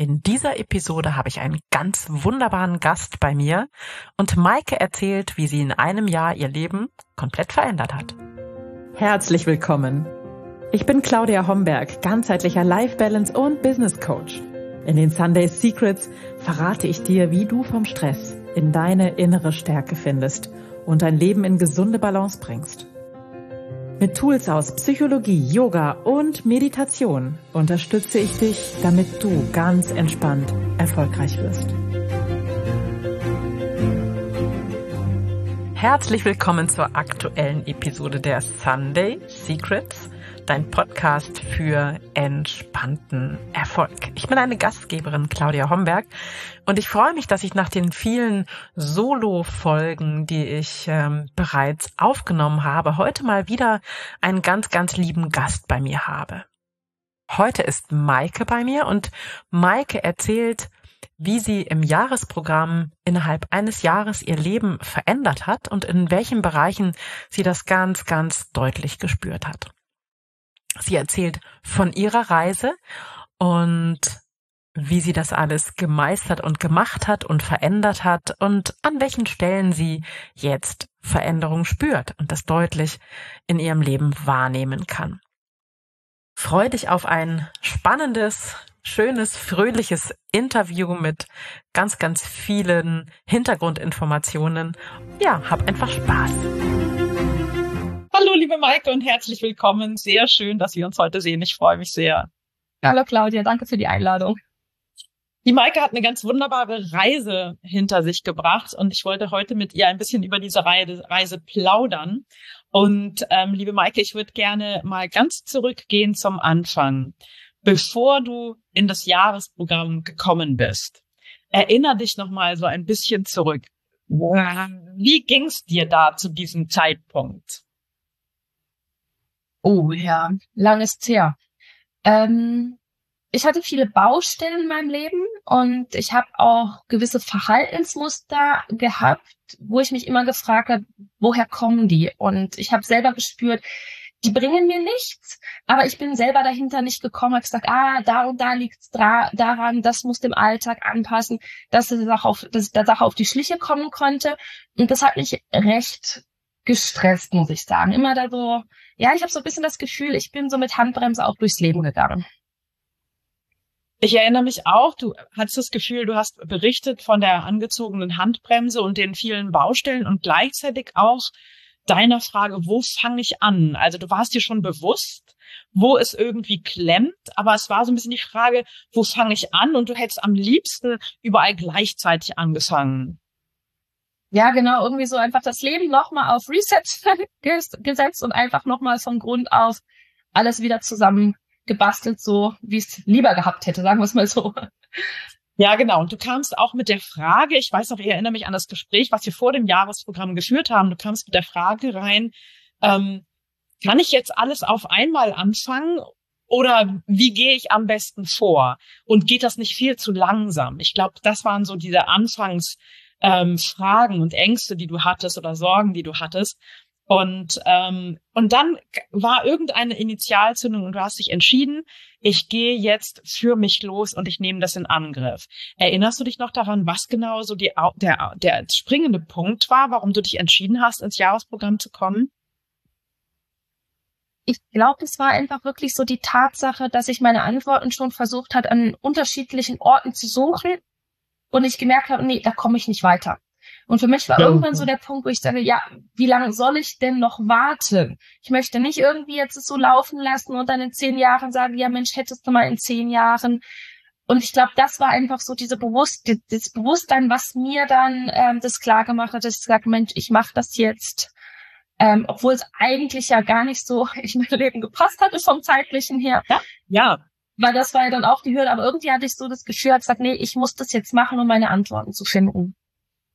In dieser Episode habe ich einen ganz wunderbaren Gast bei mir und Maike erzählt, wie sie in einem Jahr ihr Leben komplett verändert hat. Herzlich willkommen. Ich bin Claudia Homberg, ganzheitlicher Life Balance und Business Coach. In den Sunday Secrets verrate ich dir, wie du vom Stress in deine innere Stärke findest und dein Leben in gesunde Balance bringst. Mit Tools aus Psychologie, Yoga und Meditation unterstütze ich dich, damit du ganz entspannt erfolgreich wirst. Herzlich willkommen zur aktuellen Episode der Sunday Secrets dein Podcast für entspannten Erfolg. Ich bin eine Gastgeberin, Claudia Homberg, und ich freue mich, dass ich nach den vielen Solo-Folgen, die ich ähm, bereits aufgenommen habe, heute mal wieder einen ganz, ganz lieben Gast bei mir habe. Heute ist Maike bei mir und Maike erzählt, wie sie im Jahresprogramm innerhalb eines Jahres ihr Leben verändert hat und in welchen Bereichen sie das ganz, ganz deutlich gespürt hat. Sie erzählt von ihrer Reise und wie sie das alles gemeistert und gemacht hat und verändert hat und an welchen Stellen sie jetzt Veränderung spürt und das deutlich in ihrem Leben wahrnehmen kann. Freu dich auf ein spannendes, schönes, fröhliches Interview mit ganz, ganz vielen Hintergrundinformationen. Ja, hab einfach Spaß. Hallo, liebe Maike und herzlich willkommen. Sehr schön, dass wir uns heute sehen. Ich freue mich sehr. Hallo, Claudia. Danke für die Einladung. Die Maike hat eine ganz wunderbare Reise hinter sich gebracht und ich wollte heute mit ihr ein bisschen über diese Reise plaudern. Und ähm, liebe Maike, ich würde gerne mal ganz zurückgehen zum Anfang. Bevor du in das Jahresprogramm gekommen bist, erinner dich noch mal so ein bisschen zurück. Wie ging's dir da zu diesem Zeitpunkt? Oh ja, lang ist her. Ähm, ich hatte viele Baustellen in meinem Leben und ich habe auch gewisse Verhaltensmuster gehabt, wo ich mich immer gefragt habe, woher kommen die? Und ich habe selber gespürt, die bringen mir nichts, aber ich bin selber dahinter nicht gekommen, habe gesagt, ah, da und da liegt's dra daran, das muss dem Alltag anpassen, dass ich der Sache auf, dass ich der Sache auf die Schliche kommen konnte. Und das hat mich recht gestresst, muss ich sagen. Immer da so, ja, ich habe so ein bisschen das Gefühl, ich bin so mit Handbremse auch durchs Leben gegangen. Ich erinnere mich auch, du hattest das Gefühl, du hast berichtet von der angezogenen Handbremse und den vielen Baustellen und gleichzeitig auch deiner Frage, wo fange ich an? Also du warst dir schon bewusst, wo es irgendwie klemmt, aber es war so ein bisschen die Frage, wo fange ich an? Und du hättest am liebsten überall gleichzeitig angefangen ja, genau, irgendwie so einfach das Leben nochmal auf Reset gesetzt und einfach nochmal von Grund auf alles wieder zusammen gebastelt, so wie es lieber gehabt hätte, sagen wir es mal so. Ja, genau. Und du kamst auch mit der Frage, ich weiß noch, ich erinnere mich an das Gespräch, was wir vor dem Jahresprogramm geführt haben. Du kamst mit der Frage rein, ähm, kann ich jetzt alles auf einmal anfangen oder wie gehe ich am besten vor? Und geht das nicht viel zu langsam? Ich glaube, das waren so diese Anfangs ähm, Fragen und Ängste, die du hattest oder Sorgen, die du hattest. Und, ähm, und dann war irgendeine Initialzündung und du hast dich entschieden, ich gehe jetzt für mich los und ich nehme das in Angriff. Erinnerst du dich noch daran, was genau so die, der, der springende Punkt war, warum du dich entschieden hast, ins Jahresprogramm zu kommen? ich glaube, es war einfach wirklich so die Tatsache, dass ich meine Antworten schon versucht hat, an unterschiedlichen Orten zu suchen und ich gemerkt habe, nee, da komme ich nicht weiter. Und für mich war ja. irgendwann so der Punkt, wo ich sage, ja, wie lange soll ich denn noch warten? Ich möchte nicht irgendwie jetzt es so laufen lassen und dann in zehn Jahren sagen, ja Mensch, hättest du mal in zehn Jahren. Und ich glaube, das war einfach so diese Bewusst das Bewusstsein, was mir dann ähm, das klar gemacht hat, dass ich sage, Mensch, ich mache das jetzt. Ähm, obwohl es eigentlich ja gar nicht so in mein Leben gepasst hatte vom zeitlichen her. Ja, ja weil das war ja dann auch die Hürde. Aber irgendwie hatte ich so das Gefühl, hat gesagt, nee, ich muss das jetzt machen, um meine Antworten zu finden.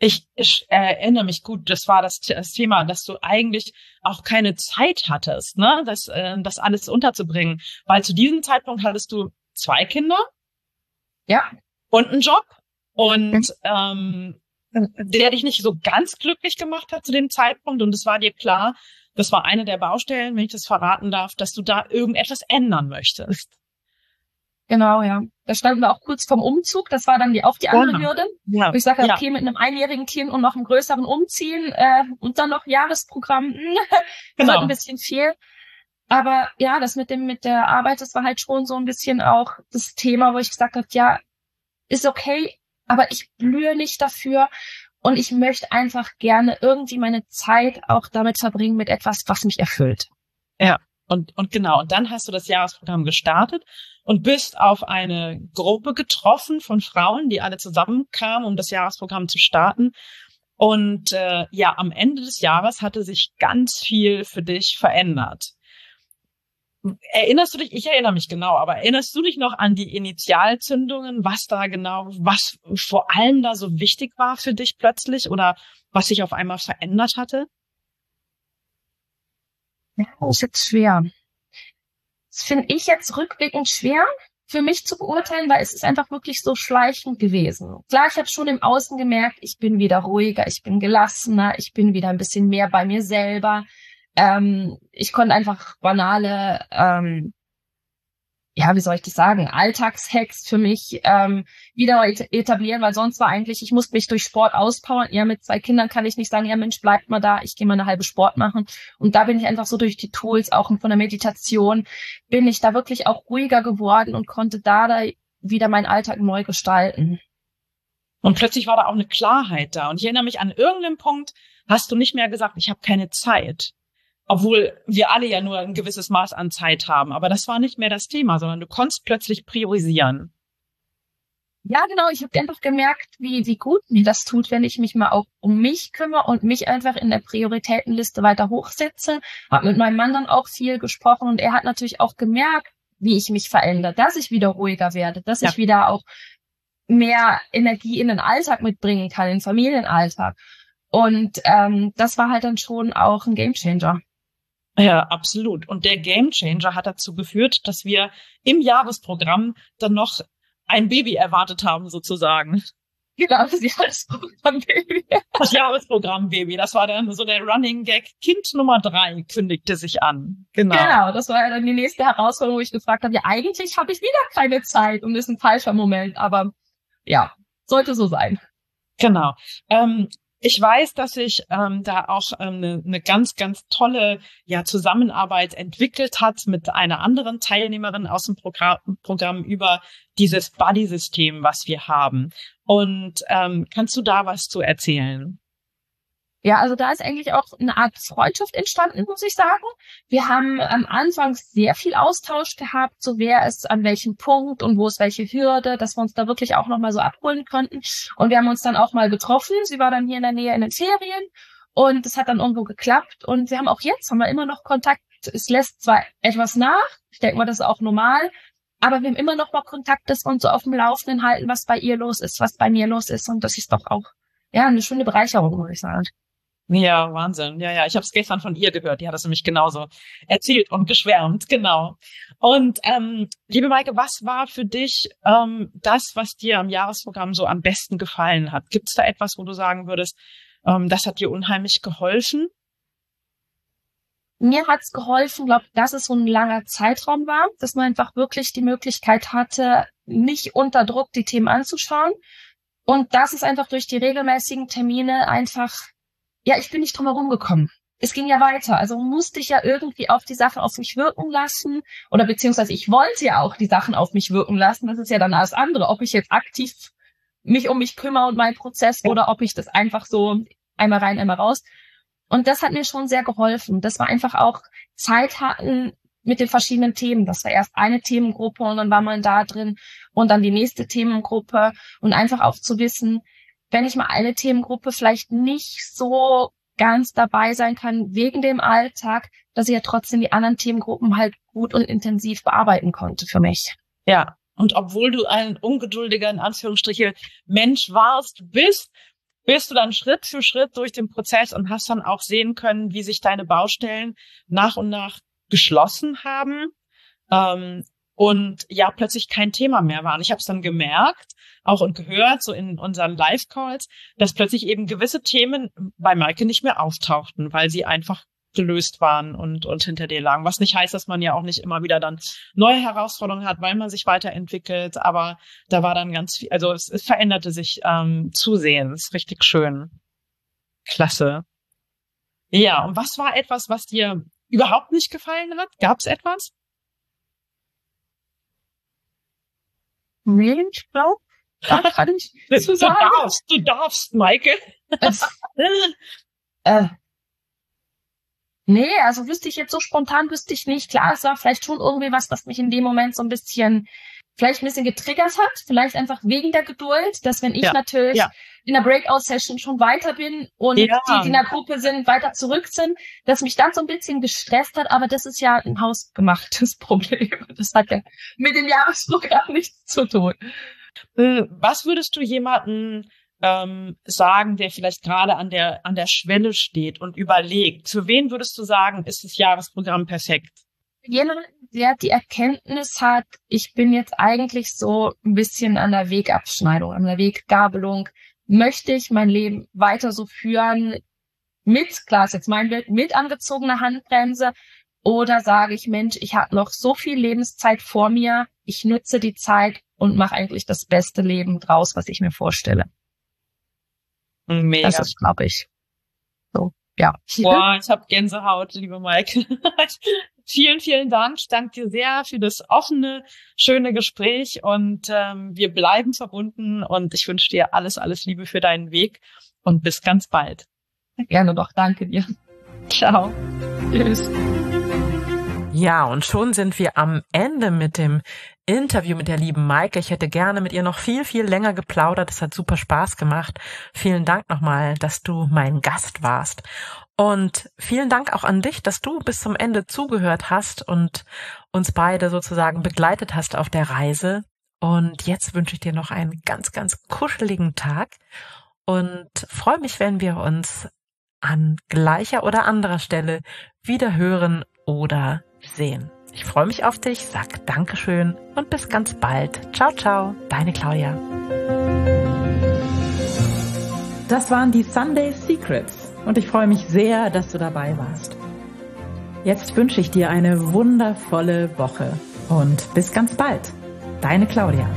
Ich, ich äh, erinnere mich gut, das war das, das, Thema, dass du eigentlich auch keine Zeit hattest, ne, das, äh, das alles unterzubringen. Weil zu diesem Zeitpunkt hattest du zwei Kinder. Ja. Und einen Job. Und ähm, der dich nicht so ganz glücklich gemacht hat zu dem Zeitpunkt. Und es war dir klar, das war eine der Baustellen, wenn ich das verraten darf, dass du da irgendetwas ändern möchtest. Genau, ja. Da standen wir auch kurz vorm Umzug. Das war dann die, auch die andere Genau. Hürde. Ja. Wo ich sage, Ja. okay, mit einem einjährigen Kind und noch einem größeren Umziehen äh, und dann noch Jahresprogramm, hm, wird Genau. ein bisschen viel. Aber ja, das mit dem mit der Arbeit, das war halt schon so ein bisschen auch das Thema, wo ich gesagt habe, ja, ist okay, aber ich blühe nicht dafür und ich möchte einfach gerne irgendwie meine Zeit auch damit verbringen mit etwas, was mich erfüllt. Und, und genau, und dann hast du das Jahresprogramm gestartet und bist auf eine Gruppe getroffen von Frauen, die alle zusammenkamen, um das Jahresprogramm zu starten. Und äh, ja, am Ende des Jahres hatte sich ganz viel für dich verändert. Erinnerst du dich, ich erinnere mich genau, aber erinnerst du dich noch an die Initialzündungen, was da genau, was vor allem da so wichtig war für dich plötzlich oder was sich auf einmal verändert hatte? Ja, ist jetzt schwer. Das finde ich jetzt rückblickend schwer für mich zu beurteilen, weil es ist einfach wirklich so schleichend gewesen. Klar, ich habe schon im Außen gemerkt, ich bin wieder ruhiger, ich bin gelassener, ich bin wieder ein bisschen mehr bei mir selber. Ähm, ich konnte einfach banale, ähm, ja, wie soll ich das sagen, Alltagshacks für mich ähm, wieder et- etablieren, weil sonst war eigentlich, ich musste mich durch Sport auspowern. Ja, mit zwei Kindern kann ich nicht sagen, ja Mensch, bleibt mal da, ich gehe mal eine halbe Sport machen. Und da bin ich einfach so durch die Tools, auch von der Meditation, bin ich da wirklich auch ruhiger geworden und konnte da, da wieder meinen Alltag neu gestalten. Und plötzlich war da auch eine Klarheit da. Und ich erinnere mich an irgendeinem Punkt, hast du nicht mehr gesagt, ich habe keine Zeit. Obwohl wir alle ja nur ein gewisses Maß an Zeit haben. Aber das war nicht mehr das Thema, sondern du konntest plötzlich priorisieren. Ja, genau. Ich habe einfach gemerkt, wie, wie gut mir das tut, wenn ich mich mal auch um mich kümmere und mich einfach in der Prioritätenliste weiter hochsetze. Hab mit meinem Mann dann auch viel gesprochen und er hat natürlich auch gemerkt, wie ich mich verändere, dass ich wieder ruhiger werde, dass Ja. ich wieder auch mehr Energie in den Alltag mitbringen kann, in den Familienalltag. Und ähm, das war halt dann schon auch ein Gamechanger. Ja, absolut. Und der Gamechanger hat dazu geführt, dass wir im Jahresprogramm dann noch ein Baby erwartet haben, sozusagen. Genau, das Jahresprogramm. Das Jahresprogramm Baby. Das war dann so der Running Gag. Kind Nummer drei kündigte sich an. Genau. Genau, das war ja dann die nächste Herausforderung, wo ich gefragt habe, ja, eigentlich habe ich wieder keine Zeit und das ist ein falscher Moment, aber ja, sollte so sein. Genau. Ähm, ich weiß, dass sich ähm, da auch ähm, eine, eine ganz, ganz tolle ja, Zusammenarbeit entwickelt hat mit einer anderen Teilnehmerin aus dem Programm, Programm über dieses Buddy-System, was wir haben. Und ähm, kannst du da was zu erzählen? Ja, also da ist eigentlich auch eine Art Freundschaft entstanden, muss ich sagen. Wir haben am Anfang sehr viel Austausch gehabt, so wer ist an welchem Punkt und wo ist welche Hürde, dass wir uns da wirklich auch nochmal so abholen konnten. Und wir haben uns dann auch mal getroffen. Sie war dann hier in der Nähe in den Ferien und es hat dann irgendwo geklappt. Und wir haben auch jetzt, haben wir immer noch Kontakt. Es lässt zwar etwas nach, ich denke mal, das ist auch normal, aber wir haben immer noch mal Kontakt, dass wir uns so auf dem Laufenden halten, was bei ihr los ist, was bei mir los ist. Und das ist doch auch, ja, eine schöne Bereicherung, muss ich sagen. Ja, Wahnsinn. Ja, ja, ich habe es gestern von ihr gehört. Die hat es nämlich genauso erzählt und geschwärmt, genau. Und ähm, liebe Maike, was war für dich ähm, das, was dir am Jahresprogramm so am besten gefallen hat? Gibt es da etwas, wo du sagen würdest, ähm, das hat dir unheimlich geholfen? Mir hat's geholfen, glaube dass es so ein langer Zeitraum war, dass man einfach wirklich die Möglichkeit hatte, nicht unter Druck die Themen anzuschauen. Und das ist einfach durch die regelmäßigen Termine einfach, ja, ich bin nicht drum herum gekommen. Es ging ja weiter, also musste ich ja irgendwie auf die Sachen auf mich wirken lassen oder beziehungsweise ich wollte ja auch die Sachen auf mich wirken lassen. Das ist ja dann alles andere, ob ich jetzt aktiv mich um mich kümmere und meinen Prozess oder ob ich das einfach so einmal rein, einmal raus. Und das hat mir schon sehr geholfen, dass wir einfach auch Zeit hatten mit den verschiedenen Themen. Das war erst eine Themengruppe und dann war man da drin und dann die nächste Themengruppe und einfach auch zu wissen, wenn ich mal eine Themengruppe vielleicht nicht so ganz dabei sein kann wegen dem Alltag, dass ich ja trotzdem die anderen Themengruppen halt gut und intensiv bearbeiten konnte für mich. Ja. Und obwohl du ein ungeduldiger, in Anführungsstriche, Mensch warst, bist, bist du dann Schritt für Schritt durch den Prozess und hast dann auch sehen können, wie sich deine Baustellen nach und nach geschlossen haben ähm, und ja plötzlich kein Thema mehr waren. Ich habe es dann gemerkt, auch und gehört, so in unseren Live-Calls, dass plötzlich eben gewisse Themen bei Maike nicht mehr auftauchten, weil sie einfach gelöst waren und, und hinter dir lagen. Was nicht heißt, dass man ja auch nicht immer wieder dann neue Herausforderungen hat, weil man sich weiterentwickelt. Aber da war dann ganz viel, also es, es veränderte sich ähm, zusehends. Richtig schön. Klasse. Ja, und was war etwas, was dir überhaupt nicht gefallen hat? Gab es etwas? Ich glaube, da kann ich zu sagen. Du darfst, du darfst, Maike. Äh, nee, also wüsste ich jetzt so spontan, wüsste ich nicht. Klar, es war vielleicht schon irgendwie was, was mich in dem Moment so ein bisschen vielleicht ein bisschen getriggert hat, vielleicht einfach wegen der Geduld, dass wenn ich ja, natürlich ja. In der Breakout-Session schon weiter bin und ja. die, die in der Gruppe sind, weiter zurück sind, dass mich dann so ein bisschen gestresst hat, aber das ist ja ein hausgemachtes Problem. Das hat ja mit dem Jahresprogramm nichts zu tun. Äh, was würdest du jemanden ähm, sagen, der vielleicht gerade an der, an der Schwelle steht und überlegt, zu wen würdest du sagen, ist das Jahresprogramm perfekt? jemand, der die Erkenntnis hat, ich bin jetzt eigentlich so ein bisschen an der Wegabschneidung, an der Weggabelung, möchte ich mein Leben weiter so führen mit, klar ist jetzt mein Bild, mit angezogener Handbremse oder sage ich, Mensch, ich habe noch so viel Lebenszeit vor mir, ich nutze die Zeit und mache eigentlich das beste Leben draus, was ich mir vorstelle. Mega. Das ist, glaube ich, so, ja. Boah, ich habe Gänsehaut, liebe Mike. vielen, vielen Dank. Ich danke dir sehr für das offene, schöne Gespräch und ähm, wir bleiben verbunden und ich wünsche dir alles, alles Liebe für deinen Weg und bis ganz bald. Gerne doch. Danke dir. Ciao. Tschüss. Ja, und schon sind wir am Ende mit dem Interview mit der lieben Maike. Ich hätte gerne mit ihr noch viel, viel länger geplaudert. Es hat super Spaß gemacht. Vielen Dank nochmal, dass du mein Gast warst. Und vielen Dank auch an dich, dass du bis zum Ende zugehört hast und uns beide sozusagen begleitet hast auf der Reise. Und jetzt wünsche ich dir noch einen ganz, ganz kuscheligen Tag und freue mich, wenn wir uns an gleicher oder anderer Stelle wieder hören oder sehen. Ich freue mich auf dich, sag Dankeschön und bis ganz bald. Ciao, ciao, deine Claudia. Das waren die Sunday Secrets und ich freue mich sehr, dass du dabei warst. Jetzt wünsche ich dir eine wundervolle Woche und bis ganz bald. Deine Claudia.